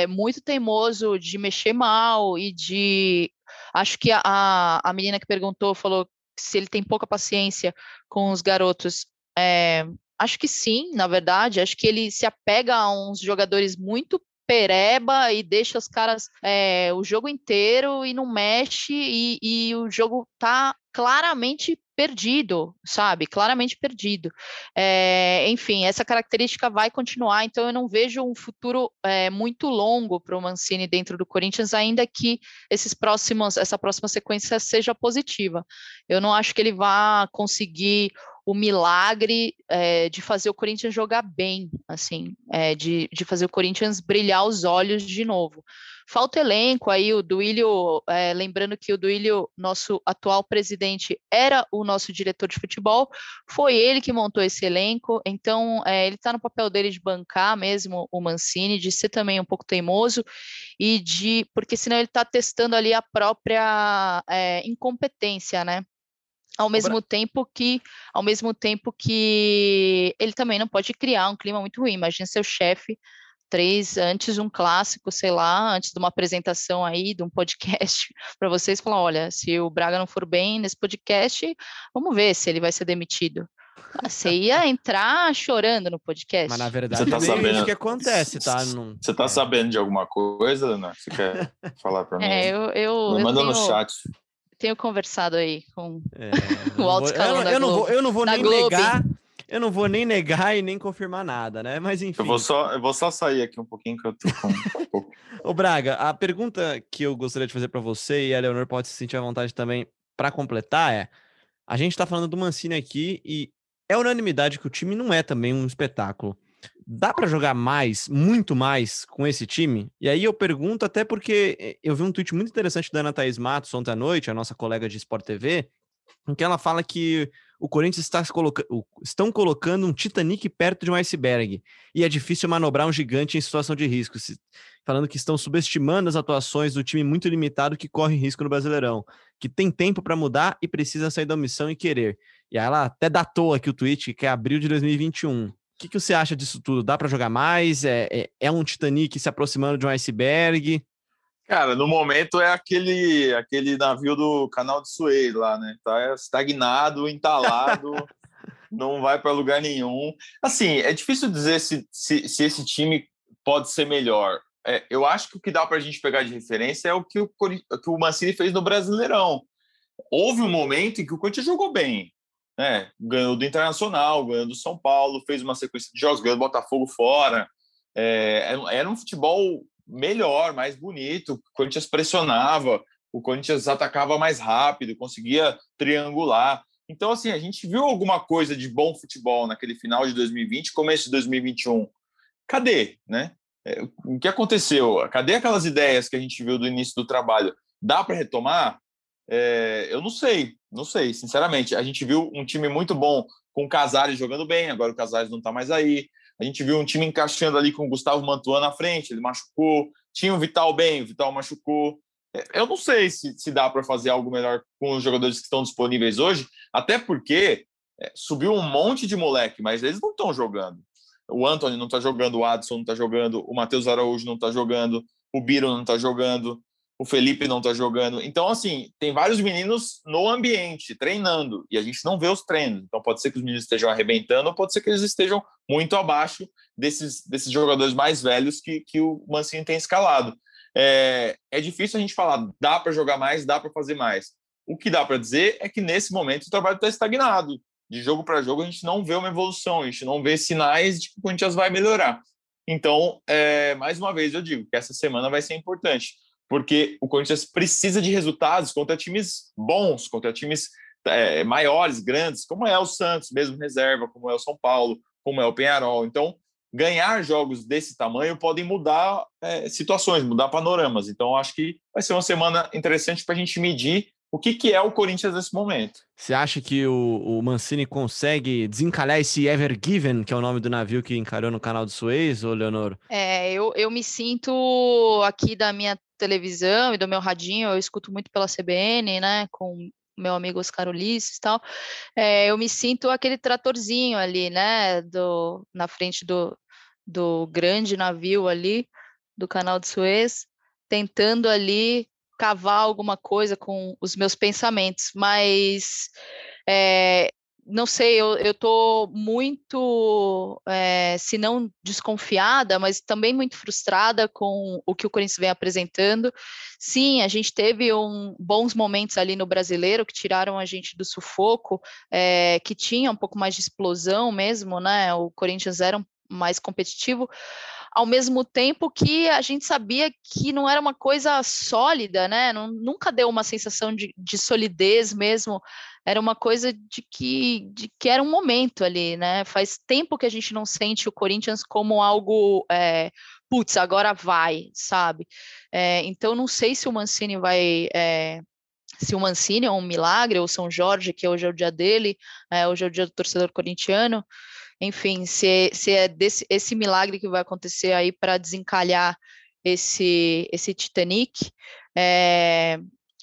muito teimoso, de mexer mal e de. Acho que a, a menina que perguntou falou se ele tem pouca paciência com os garotos. É, acho que sim, na verdade. Acho que ele se apega a uns jogadores muito pereba e deixa os caras é, o jogo inteiro e não mexe e, e o jogo tá claramente perdido, sabe? Claramente perdido. É, enfim, essa característica vai continuar, então eu não vejo um futuro é, muito longo para o Mancini dentro do Corinthians, ainda que esses próximos, essa próxima sequência seja positiva. Eu não acho que ele vá conseguir o milagre é, de fazer o Corinthians jogar bem, assim, é, de, de fazer o Corinthians brilhar os olhos de novo. Falta elenco aí, o Duílio, é, lembrando que o Duílio, nosso atual presidente, era o nosso diretor de futebol, foi ele que montou esse elenco, então ele está no papel dele de bancar mesmo o Mancini, de ser também um pouco teimoso, e de, porque senão ele está testando ali a própria incompetência, né? Ao mesmo tempo que ao mesmo tempo que ele também não pode criar um clima muito ruim. Imagina seu chefe três antes de um clássico, sei lá, antes de uma apresentação aí, de um podcast, para vocês falar, olha, se o Braga não for bem nesse podcast, vamos ver se ele vai ser demitido. Ah, você ia entrar chorando no podcast. Mas na verdade você tá é sabendo... isso que acontece, tá? Não... Você tá é. sabendo de alguma coisa, Ana? Você quer falar para mim? É, eu, eu, Me manda tenho... no chat tenho conversado aí com é, o alto escalão eu, eu, não vou, eu não vou nem Globo. negar, eu não vou nem negar e nem confirmar nada, né? Mas enfim. Eu vou só, eu vou só sair aqui um pouquinho que eu tô com um pouco. Ô Braga, a pergunta que eu gostaria de fazer para você e a Leonor pode se sentir à vontade também para completar é: a gente está falando do Mancini aqui e é unanimidade que o time não é também um espetáculo. Dá para jogar mais, muito mais com esse time? E aí eu pergunto até porque eh, eu vi um tweet muito interessante da Ana Thaís Matos ontem à noite, a nossa colega de Sport TV, em que ela fala que o Corinthians está coloca estão colocando um Titanic perto de um iceberg e é difícil manobrar um gigante em situação de risco, falando que estão subestimando as atuações do time muito limitado que corre risco no Brasileirão, que tem tempo para mudar e precisa sair da omissão e querer. E aí ela até datou aqui o tweet, que é abril de 2021 que, que você acha disso tudo? Dá para jogar mais? É, é, é, um Titanic se aproximando de um iceberg? Cara, no momento é aquele aquele navio do canal de Suez lá, né? Tá estagnado, entalado. não vai para lugar nenhum. Assim, é difícil dizer se, se, se esse time pode ser melhor. É, eu acho que o que dá para a gente pegar de referência é o que o, que o Mancini fez no Brasileirão. Houve um momento em que o Corinthians jogou bem, né? Ganhou do Internacional, ganhou do São Paulo, fez uma sequência de jogos, ganhou do Botafogo fora. É, era um futebol melhor, mais bonito. O Corinthians pressionava, o Corinthians atacava mais rápido, conseguia triangular. Então, assim, a gente viu alguma coisa de bom futebol naquele final de 2020, começo de 2021. Cadê, né? É, o que aconteceu? Cadê aquelas ideias que a gente viu do início do trabalho? Dá para retomar? É, eu não sei, não sei, sinceramente. A gente viu um time muito bom com o Casares jogando bem, agora o Casares não está mais aí. A gente viu um time encaixando ali com o Gustavo Mantuan na frente, ele machucou. Tinha o Vital bem, o Vital machucou. É, eu não sei se, se dá para fazer algo melhor com os jogadores que estão disponíveis hoje, até porque é, subiu um monte de moleque, mas eles não estão jogando. O Anthony não está jogando, o Adson não está jogando, o Matheus Araújo não está jogando, o Biro não está jogando, o Felipe não está jogando. Então, assim, tem vários meninos no ambiente, treinando, e a gente não vê os treinos. Então, pode ser que os meninos estejam arrebentando, ou pode ser que eles estejam muito abaixo desses, desses jogadores mais velhos que, que o Mancini tem escalado é, é difícil a gente falar, dá para jogar mais, dá para fazer mais. O que dá para dizer é que nesse momento o trabalho está estagnado. De jogo para jogo a gente não vê uma evolução, a gente não vê sinais de que o Corinthians vai melhorar. Então, é, mais uma vez eu digo que essa semana vai ser importante, porque o Corinthians precisa de resultados contra times bons, contra times é, maiores, grandes, como é o Santos, mesmo reserva, como é o São Paulo, como é o Penharol. Então, ganhar jogos desse tamanho podem mudar é, situações, mudar panoramas. Então, acho que vai ser uma semana interessante para a gente medir o que, que é o Corinthians nesse momento. Você acha que o, o, Mancini consegue desencalhar esse Ever Given, que é o nome do navio que encarou no canal do Suez, ou Leonor? É, eu, eu me sinto aqui da minha televisão e do meu radinho, eu escuto muito pela CBN, né, com meu amigo Oscar Ulisses e tal, é, eu me sinto aquele tratorzinho ali, né, do, na frente do, do grande navio ali, do canal de Suez, tentando ali cavar alguma coisa com os meus pensamentos, mas é, não sei, eu, eu tô muito, é, se não desconfiada, mas também muito frustrada com o que o Corinthians vem apresentando. Sim, a gente teve um, bons momentos ali no brasileiro que tiraram a gente do sufoco, é, que tinha um pouco mais de explosão mesmo, né? O Corinthians era mais competitivo, ao mesmo tempo que a gente sabia que não era uma coisa sólida, né? Não, nunca deu uma sensação de, de solidez mesmo era uma coisa de que, de que era um momento ali, né? Faz tempo que a gente não sente o Corinthians como algo, é, putz, agora vai, sabe? É, então, não sei se o Mancini vai. É, se o Mancini é um milagre, ou São Jorge, que hoje é o dia dele, é, hoje é o dia do torcedor corintiano, enfim, se, se é desse, esse milagre que vai acontecer aí para desencalhar esse, esse Titanic, é,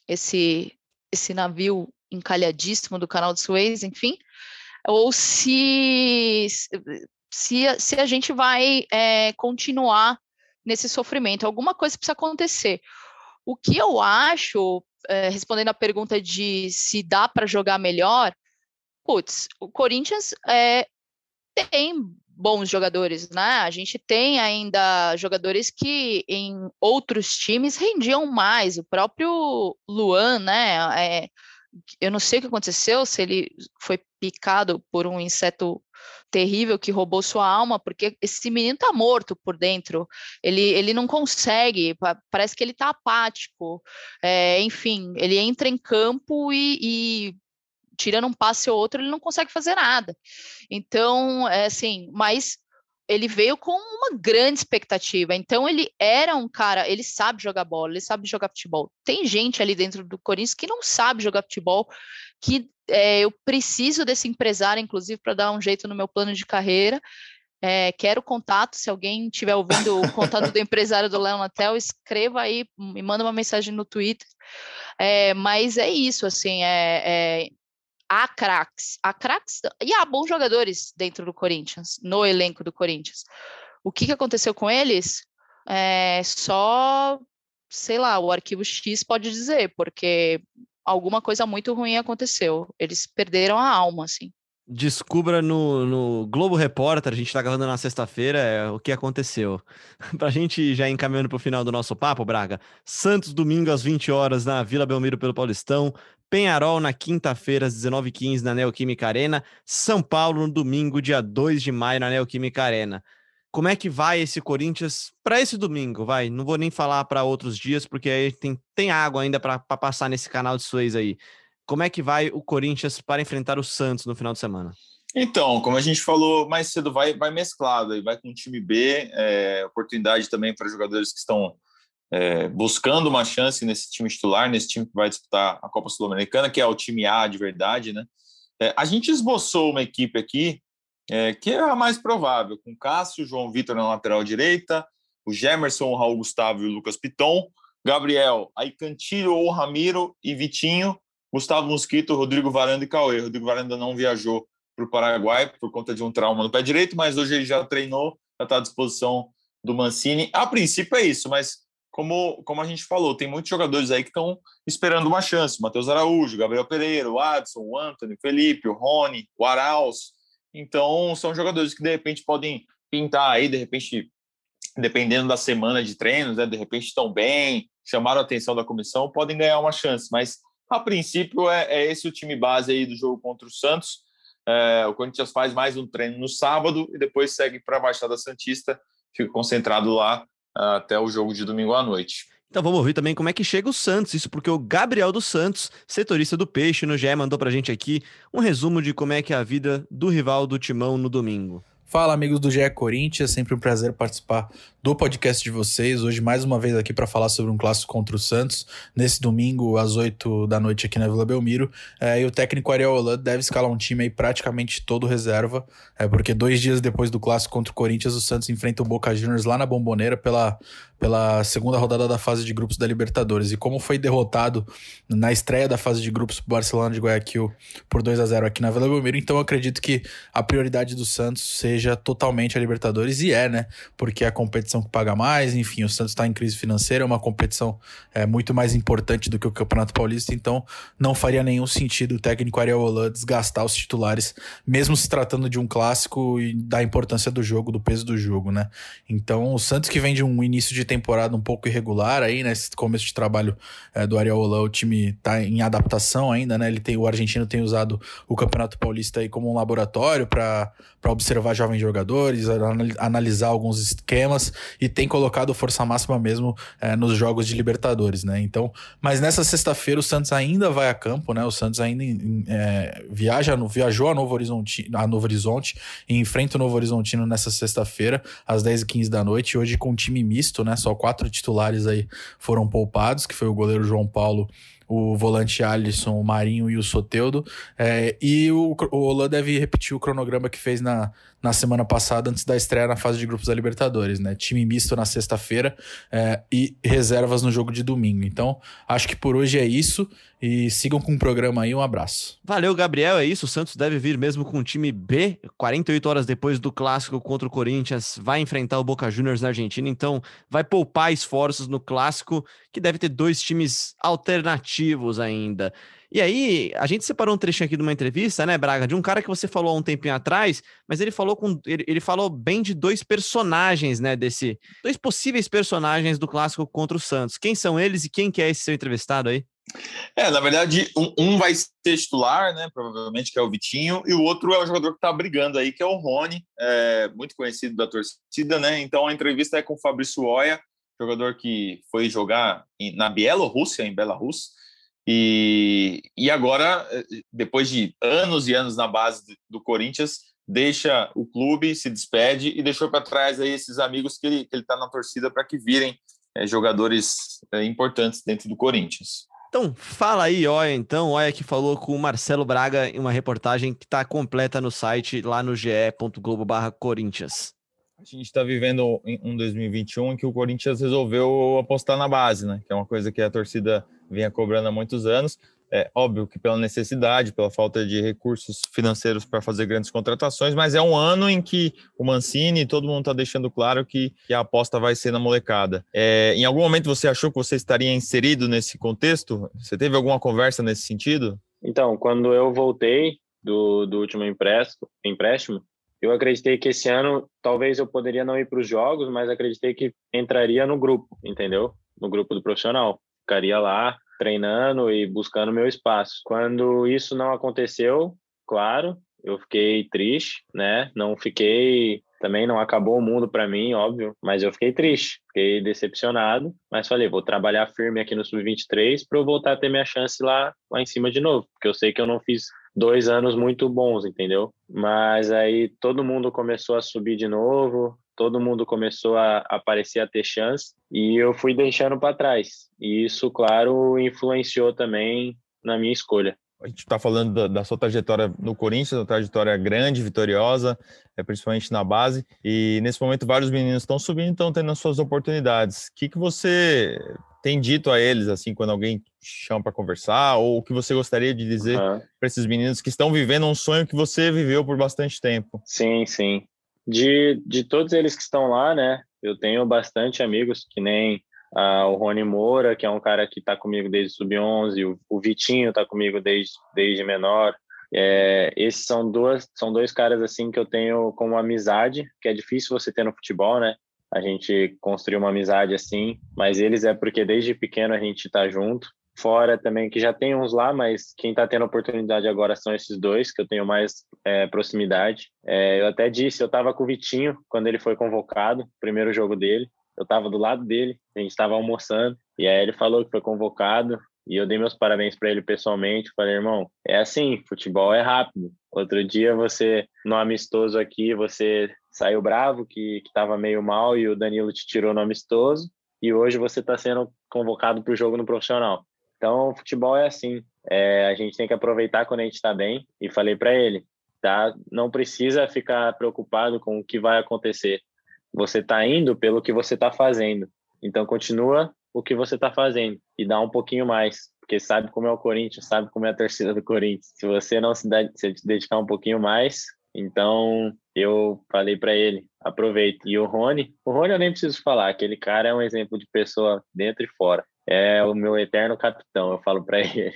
esse, esse navio encalhadíssimo do canal de Suez, enfim, ou se, se, se a gente vai é, continuar nesse sofrimento. Alguma coisa precisa acontecer. O que eu acho, é, respondendo a pergunta de se dá para jogar melhor, putz, o Corinthians é, tem bons jogadores, né? A gente tem ainda jogadores que em outros times rendiam mais. O próprio Luan, né? É, eu não sei o que aconteceu, se ele foi picado por um inseto terrível que roubou sua alma, porque esse menino tá morto por dentro, ele, ele não consegue, parece que ele tá apático, é, enfim, ele entra em campo e, e tirando um passe ou outro, ele não consegue fazer nada. Então, é assim, mas ele veio com uma grande expectativa. Então, ele era um cara, ele sabe jogar bola, ele sabe jogar futebol. Tem gente ali dentro do Corinthians que não sabe jogar futebol, que é, eu preciso desse empresário, inclusive, para dar um jeito no meu plano de carreira. É, quero contato, se alguém estiver ouvindo o contato do empresário do Léo Natel, escreva aí, me manda uma mensagem no Twitter. É, mas é isso, assim, é, é há craques, há craques e há bons jogadores dentro do Corinthians, no elenco do Corinthians. O que, que aconteceu com eles? É só, sei lá, o arquivo X pode dizer, porque alguma coisa muito ruim aconteceu. Eles perderam a alma, assim. descubra no, no Globo Repórter, a gente está gravando na sexta-feira, é, o que aconteceu. Para a gente já encaminhando para o final do nosso papo, Braga, Santos domingo às 20 horas na Vila Belmiro pelo Paulistão, Penharol na quinta-feira às 19h15 na Neoquímica Arena, São Paulo no domingo, dia 2 de maio na Neoquímica Arena. Como é que vai esse Corinthians para esse domingo? Vai, não vou nem falar para outros dias, porque aí tem, tem água ainda para passar nesse canal de Suez aí. Como é que vai o Corinthians para enfrentar o Santos no final de semana? Então, como a gente falou mais cedo, vai, vai mesclado, aí vai com o time B, é, oportunidade também para jogadores que estão é, buscando uma chance nesse time titular, nesse time que vai disputar a Copa Sul-Americana, que é o time A de verdade, né? É, a gente esboçou uma equipe aqui é, que é a mais provável, com Cássio, João Vitor na lateral direita, o Gemerson, o Raul Gustavo e o Lucas Piton, Gabriel, aí Cantilho ou Ramiro e Vitinho, Gustavo Mosquito, Rodrigo Varanda e Cauê. Rodrigo Varanda não viajou para o Paraguai por conta de um trauma no pé direito, mas hoje ele já treinou, já está à disposição do Mancini. A princípio é isso, mas como, como a gente falou, tem muitos jogadores aí que estão esperando uma chance. Matheus Araújo, Gabriel Pereira, o Adson, o Anthony, o Felipe, o Rony, o Arauz. Então, são jogadores que de repente podem pintar aí, de repente, dependendo da semana de treinos, né, de repente estão bem, chamaram a atenção da comissão, podem ganhar uma chance. Mas a princípio, é, é esse o time base aí do jogo contra o Santos. É, o Corinthians faz mais um treino no sábado e depois segue para a Baixada Santista, fica concentrado lá até o jogo de domingo à noite. Então vamos ouvir também como é que chega o Santos, isso porque o Gabriel dos Santos, setorista do Peixe no GE, mandou para a gente aqui um resumo de como é que é a vida do rival do Timão no domingo. Fala, amigos do GE Corinthians, sempre um prazer participar do podcast de vocês. Hoje, mais uma vez, aqui para falar sobre um clássico contra o Santos, nesse domingo, às 8 da noite, aqui na Vila Belmiro. É, e o técnico Ariel Holan deve escalar um time aí praticamente todo reserva, é, porque dois dias depois do clássico contra o Corinthians, o Santos enfrenta o Boca Juniors lá na Bomboneira pela, pela segunda rodada da fase de grupos da Libertadores. E como foi derrotado na estreia da fase de grupos pro Barcelona de Guayaquil por 2 a 0 aqui na Vila Belmiro, então eu acredito que a prioridade do Santos seja totalmente a Libertadores, e é, né? Porque a competição que paga mais, enfim, o Santos está em crise financeira, é uma competição é, muito mais importante do que o Campeonato Paulista, então não faria nenhum sentido o técnico Ariel Holan desgastar os titulares, mesmo se tratando de um clássico e da importância do jogo, do peso do jogo, né? Então o Santos que vem de um início de temporada um pouco irregular aí, né? começo de trabalho é, do Ariel Holan, o time está em adaptação ainda, né? Ele tem, o argentino tem usado o Campeonato Paulista aí como um laboratório para observar jovens jogadores, analisar alguns esquemas e tem colocado força máxima mesmo é, nos jogos de Libertadores, né? Então, mas nessa sexta-feira o Santos ainda vai a campo, né? O Santos ainda é, viaja, viajou a Novo Horizonte, a Novo Horizonte e enfrenta o Novo Horizontino nessa sexta-feira às 10h15 da noite, hoje com um time misto, né? Só quatro titulares aí foram poupados, que foi o goleiro João Paulo o volante Alisson, o Marinho e o Soteudo. É, e o, o Olan deve repetir o cronograma que fez na, na semana passada, antes da estreia na fase de grupos da Libertadores, né? Time misto na sexta-feira é, e reservas no jogo de domingo. Então, acho que por hoje é isso. E sigam com o programa aí. Um abraço. Valeu, Gabriel. É isso. O Santos deve vir mesmo com o time B. 48 horas depois do clássico contra o Corinthians, vai enfrentar o Boca Juniors na Argentina. Então, vai poupar esforços no clássico, que deve ter dois times alternativos ainda. E aí, a gente separou um trechinho aqui de uma entrevista, né, Braga, de um cara que você falou há um tempinho atrás, mas ele falou com ele, ele falou bem de dois personagens, né, desse dois possíveis personagens do clássico contra o Santos. Quem são eles e quem que é esse seu entrevistado aí? É, na verdade, um, um, vai ser titular, né? Provavelmente que é o Vitinho, e o outro é o jogador que está brigando aí, que é o Rony, é, muito conhecido da torcida, né? Então a entrevista é com o Fabrício Oia, jogador que foi jogar em, na Bielorrússia, em Belarus, e, e agora, eh, depois de anos e anos na base do Corinthians, deixa o clube, se despede e deixou para trás aí esses amigos que ele está na torcida para que virem é, jogadores é, importantes dentro do Corinthians. Então, fala aí, Oia, então. Oia que falou com o Marcelo Braga em uma reportagem que está completa no site, lá no ge.globo Corinthians. A gente está vivendo um 2021 em que o Corinthians resolveu apostar na base, né? Que é uma coisa que a torcida vinha cobrando há muitos anos. É óbvio que pela necessidade, pela falta de recursos financeiros para fazer grandes contratações, mas é um ano em que o Mancini, todo mundo está deixando claro que, que, a aposta vai ser na molecada. É, em algum momento você achou que você estaria inserido nesse contexto? Você teve alguma conversa nesse sentido? Então, quando eu voltei do, do último empréstimo, empréstimo, eu acreditei que esse ano talvez eu poderia não ir para os jogos, mas acreditei que entraria no grupo, entendeu? No grupo do profissional. Ficaria lá treinando e buscando meu espaço. Quando isso não aconteceu, claro, eu fiquei triste, né? Não fiquei também não acabou o mundo para mim, óbvio, mas eu fiquei triste, fiquei decepcionado, mas falei, vou trabalhar firme aqui no sub-23 para eu voltar a ter minha chance lá lá em cima de novo, porque eu sei que eu não fiz dois anos muito bons, entendeu? Mas aí todo mundo começou a subir de novo, todo mundo começou a aparecer a ter chance e eu fui deixando para trás. E isso, claro, influenciou também na minha escolha a gente está falando da, da, sua trajetória no Corinthians, uma trajetória grande, vitoriosa, é, principalmente na base. E nesse momento vários meninos estão subindo, estão tendo as suas oportunidades. O que, que você tem dito a eles, assim, quando alguém chama para conversar, ou o que você gostaria de dizer uhum. para esses meninos que estão vivendo um sonho que você viveu por bastante tempo? Sim, sim. De, de todos eles que estão lá, né? Eu tenho bastante amigos que nem o Rony Moura, que é um cara que está comigo desde sub-11, o, o, Vitinho está comigo desde, desde menor. É, esses são duas são dois caras assim que eu tenho como amizade, que é difícil você ter no futebol, né? A gente construiu uma amizade assim, mas eles é porque desde pequeno a gente está junto. Fora também que já tem uns lá, mas quem está tendo oportunidade agora são esses dois que eu tenho mais é, proximidade. É, eu até disse, eu estava com o Vitinho quando ele foi convocado, primeiro jogo dele eu estava do lado dele, a gente estava almoçando, e aí ele falou que foi convocado, e eu dei meus parabéns para ele pessoalmente. Falei, irmão, é assim, futebol é rápido. Outro dia você, no amistoso aqui, você saiu bravo, que estava meio mal, e o Danilo te tirou no amistoso, e hoje você está sendo convocado para o jogo no profissional. Então, futebol é assim. É, a gente tem que aproveitar quando a gente está bem. E falei para ele, tá? Não precisa ficar preocupado com o que vai acontecer. Você está indo pelo que você está fazendo. Então continua o que você está fazendo e dá um pouquinho mais, porque sabe como é o Corinthians, sabe como é a torcida do Corinthians. Se você não se, dedicar um pouquinho mais, então eu falei para ele, aproveita. E o Rony, o Rony eu nem preciso falar, aquele cara é um exemplo de pessoa dentro e fora. É o meu eterno capitão, eu falo para ele.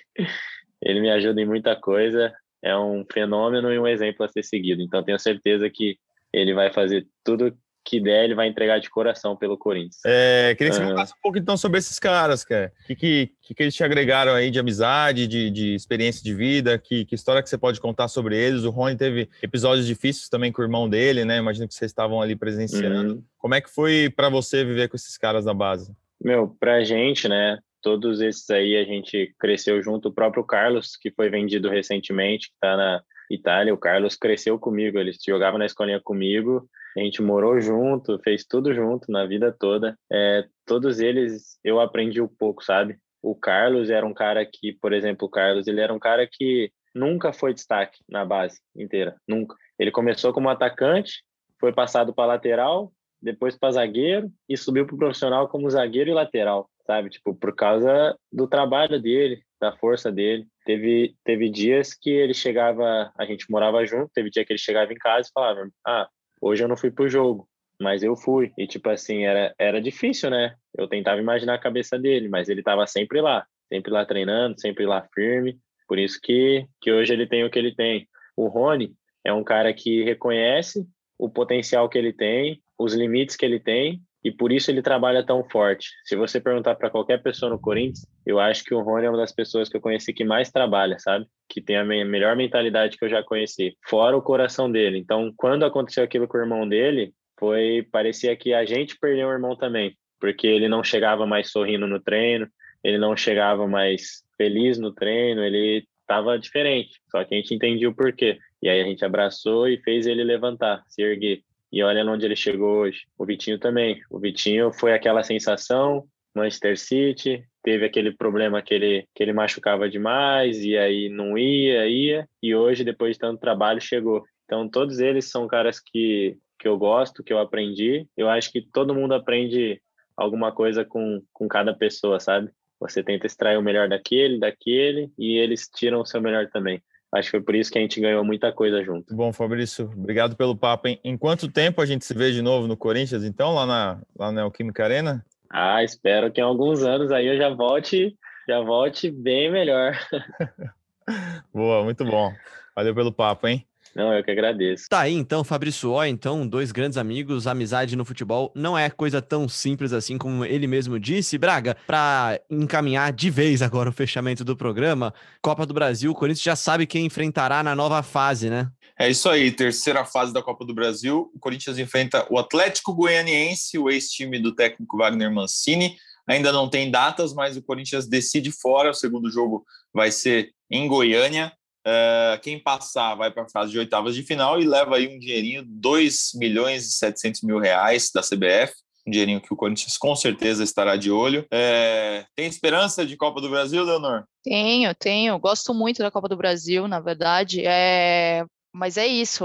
Ele me ajuda em muita coisa, é um fenômeno e um exemplo a ser seguido. Então tenho certeza que ele vai fazer tudo que der, ele vai entregar de coração pelo Corinthians. É, queria que você falasse um pouco então sobre esses caras, cara. O que, que, que, eles te agregaram aí de amizade, de, de experiência de vida? Que, que história que você pode contar sobre eles? O Rony teve episódios difíceis também com o irmão dele, né? Imagino que vocês estavam ali presenciando. Uhum. Como é que foi para você viver com esses caras na base? Meu, pra gente, né? Todos esses aí a gente cresceu junto. O próprio Carlos, que foi vendido recentemente, que tá na Itália, o Carlos cresceu comigo, ele jogava na escolinha comigo a gente morou junto, fez tudo junto na vida toda. É, todos eles eu aprendi um pouco, sabe? O Carlos era um cara que, por exemplo, o Carlos, ele era um cara que nunca foi destaque na base inteira, nunca. Ele começou como atacante, foi passado para lateral, depois para zagueiro e subiu para o profissional como zagueiro e lateral, sabe? Tipo, por causa do trabalho dele, da força dele. Teve, teve dias que ele chegava, a gente morava junto, teve dia que ele chegava em casa e falava: Ah, Hoje eu não fui pro jogo, mas eu fui. E, tipo assim, era, era difícil, né? Eu tentava imaginar a cabeça dele, mas ele tava sempre lá, sempre lá treinando, sempre lá firme. Por isso que, que hoje ele tem o que ele tem. O Rony é um cara que reconhece o potencial que ele tem, os limites que ele tem, e por isso ele trabalha tão forte. Se você perguntar para qualquer pessoa no Corinthians, eu acho que o Rony é uma das pessoas que eu conheci que mais trabalha, sabe? Que tem a melhor mentalidade que eu já conheci, fora o coração dele. Então, quando aconteceu aquilo com o irmão dele, foi parecia que a gente perdeu o irmão também, porque ele não chegava mais sorrindo no treino, ele não chegava mais feliz no treino, ele estava diferente. Só que a gente entendia o porquê. E aí a gente abraçou e fez ele levantar, se erguer. E olha onde ele chegou hoje. O Vitinho também. O Vitinho foi aquela sensação, Manchester City, teve aquele problema que ele, que ele machucava demais e aí não ia, ia, e hoje, depois de tanto trabalho, chegou. Então, todos eles são caras que, que eu gosto, que eu aprendi. Eu acho que todo mundo aprende alguma coisa com, com cada pessoa, sabe? Você tenta extrair o melhor daquele, daquele, e eles tiram o seu melhor também. Acho que foi por isso que a gente ganhou muita coisa junto. Bom, Fabrício, obrigado pelo papo. Em, em quanto tempo a gente se vê de novo no Corinthians, então, lá na, lá na Alquímica Arena? Ah, espero que em alguns anos aí eu já volte, já volte bem melhor. Boa, muito bom. Valeu pelo papo, hein? Não, eu que agradeço. Tá aí então, Fabrício Ó, então, dois grandes amigos, amizade no futebol não é coisa tão simples assim como ele mesmo disse. Braga, para encaminhar de vez agora o fechamento do programa, Copa do Brasil, o Corinthians já sabe quem enfrentará na nova fase, né? É isso aí, terceira fase da Copa do Brasil. O Corinthians enfrenta o Atlético Goianiense, o ex-time do técnico Wagner Mancini. Ainda não tem datas, mas o Corinthians decide fora. O segundo jogo vai ser em Goiânia. Uh, quem passar vai para a fase de oitavas de final e leva aí um dinheirinho, 2 milhões e 700 mil reais da CBF, um dinheirinho que o Corinthians com certeza estará de olho. É, tem esperança de Copa do Brasil, Leonor? Tenho, tenho. Gosto muito da Copa do Brasil, na verdade. É, mas é isso.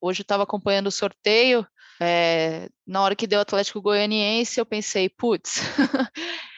Hoje eu estava acompanhando o sorteio. É, na hora que deu Atlético Goianiense, eu pensei, putz,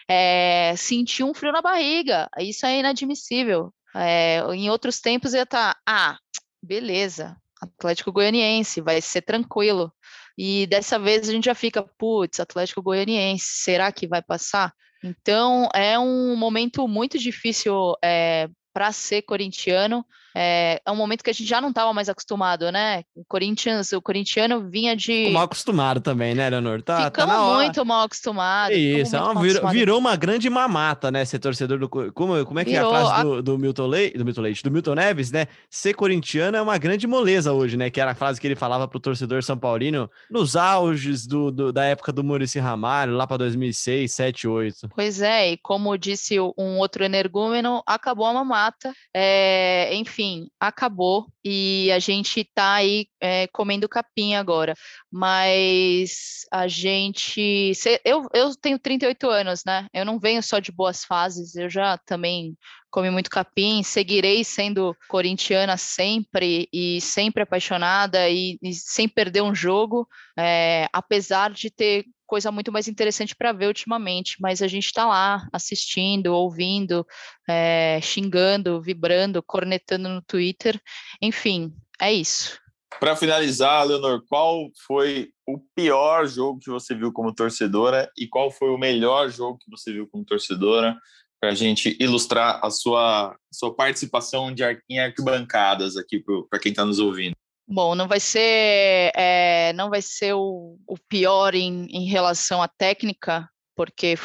é, senti um frio na barriga. Isso é inadmissível. É, em outros tempos ia estar, tá, ah, beleza, Atlético Goianiense, vai ser tranquilo. E dessa vez a gente já fica, putz, Atlético Goianiense, será que vai passar? Então é um momento muito difícil é, para ser corintiano, é, é, um momento que a gente já não estava mais acostumado, né? O Corinthians, o corintiano vinha de. mal acostumado também, né, Leonor? Tá, ficamos tá muito mal acostumados. Isso, é uma, virou, virou, uma grande mamata, né? Ser torcedor do. Como, como é que virou, é a frase do, do, Milton Leite, do Milton Leite, do Milton Neves, né? Ser corintiano é uma grande moleza hoje, né? Que era a frase que ele falava pro torcedor São Paulino nos auges do, do da época do Murici Ramalho, lá para 2006, 7, 8. Pois é, e como disse um outro energúmeno, acabou a mamata. É, enfim enfim, acabou e a gente tá aí é, comendo capim agora. Mas a gente. Eu, eu tenho 38 anos, né? Eu não venho só de boas fases, eu já também comi muito capim, seguirei sendo corintiana sempre e sempre apaixonada e, e sem perder um jogo, é, apesar de ter coisa muito mais interessante para ver ultimamente, mas a gente está lá assistindo, ouvindo, é, xingando, vibrando, cornetando no Twitter, enfim, é isso. Para finalizar, Leonor, qual foi o pior jogo que você viu como torcedora e qual foi o melhor jogo que você viu como torcedora? Para a gente ilustrar a sua, sua participação de em arquibancadas aqui para quem está nos ouvindo. Bom, não vai ser, é, não vai ser o, o pior em, em, relação à técnica, porque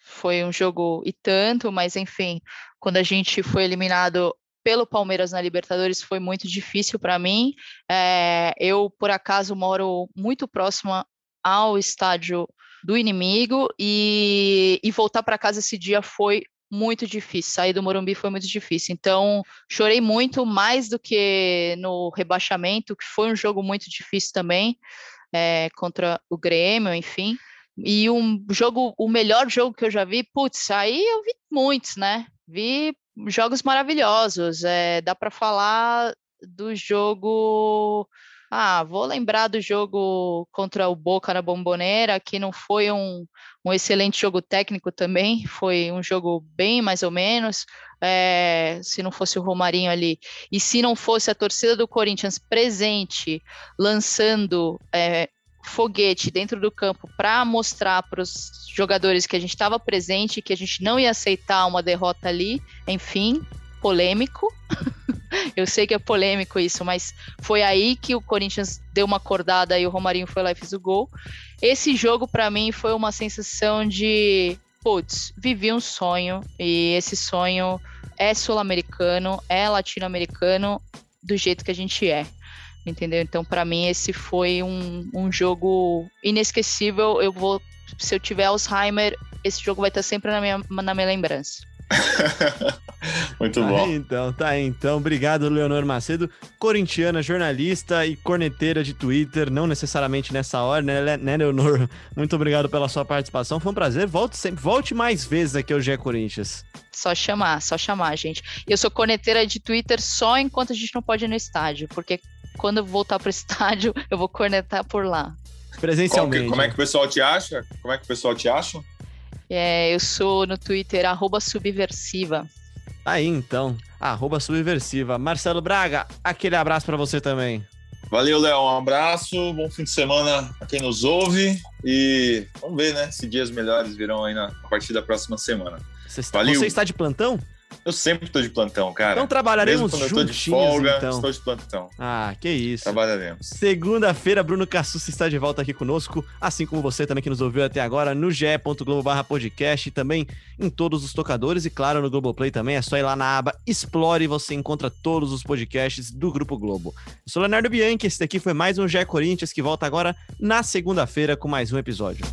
foi um jogo e tanto, mas enfim, quando a gente foi eliminado pelo Palmeiras na Libertadores foi muito difícil para mim. É, eu, por acaso, moro muito próximo ao estádio do inimigo e, e voltar para casa esse dia foi muito difícil. Sair do Morumbi foi muito difícil. Então, chorei muito, mais do que no rebaixamento, que foi um jogo muito difícil também, é, contra o Grêmio, enfim. E um jogo, o melhor jogo que eu já vi, putz, aí eu vi muitos, né? Vi jogos maravilhosos. É, dá para falar do jogo ah, vou lembrar do jogo contra o Boca na Bomboneira, que não foi um, um excelente jogo técnico também, foi um jogo bem mais ou menos. É, se não fosse o Romarinho ali, e se não fosse a torcida do Corinthians presente, lançando é, foguete dentro do campo para mostrar para os jogadores que a gente estava presente, que a gente não ia aceitar uma derrota ali, enfim, polêmico. Eu sei que é polêmico isso, mas foi aí que o Corinthians deu uma acordada e o Romarinho foi lá e fez o gol. Esse jogo, para mim, foi uma sensação de, putz, vivi um sonho e esse sonho é sul-americano, é latino-americano do jeito que a gente é. Entendeu? Então, para mim, esse foi um, um jogo inesquecível. Eu vou, se eu tiver Alzheimer, esse jogo vai estar sempre na minha, na minha lembrança. Muito tá bom. Aí, então, tá aí, então. Obrigado, Leonor Macedo, corintiana, jornalista e corneteira de Twitter, não necessariamente nessa hora, né, né, Leonor? Muito obrigado pela sua participação. Foi um prazer. Volte sempre, volte mais vezes aqui ao GE Corinthians. Só chamar, só chamar, gente. Eu sou corneteira de Twitter só enquanto a gente não pode ir no estádio, porque quando eu voltar pro estádio, eu vou cornetar por lá. Presencialmente. Que, como é que o pessoal te acha? Como é que o pessoal te acha? É, eu sou no Twitter, arroba subversiva. Aí então, arroba subversiva. Marcelo Braga, aquele abraço para você também. Valeu, Léo. Um abraço, bom fim de semana a quem nos ouve. E vamos ver, né, se dias melhores virão aí na, a partir da próxima semana. Você está, Valeu. você está de plantão? Eu sempre tô de plantão, cara. Então trabalharemos Mesmo quando eu tô de juntinhos, folga, então. estou de plantão. Ah, que isso. Trabalharemos. Segunda-feira, Bruno Cassus está de volta aqui conosco, assim como você também que nos ouviu até agora no ge.globo/podcast e também em todos os tocadores e claro no Globoplay também, é só ir lá na aba Explore e você encontra todos os podcasts do Grupo Globo. Eu sou Leonardo Bianchi, esse daqui foi mais um GE Corinthians que volta agora na segunda-feira com mais um episódio.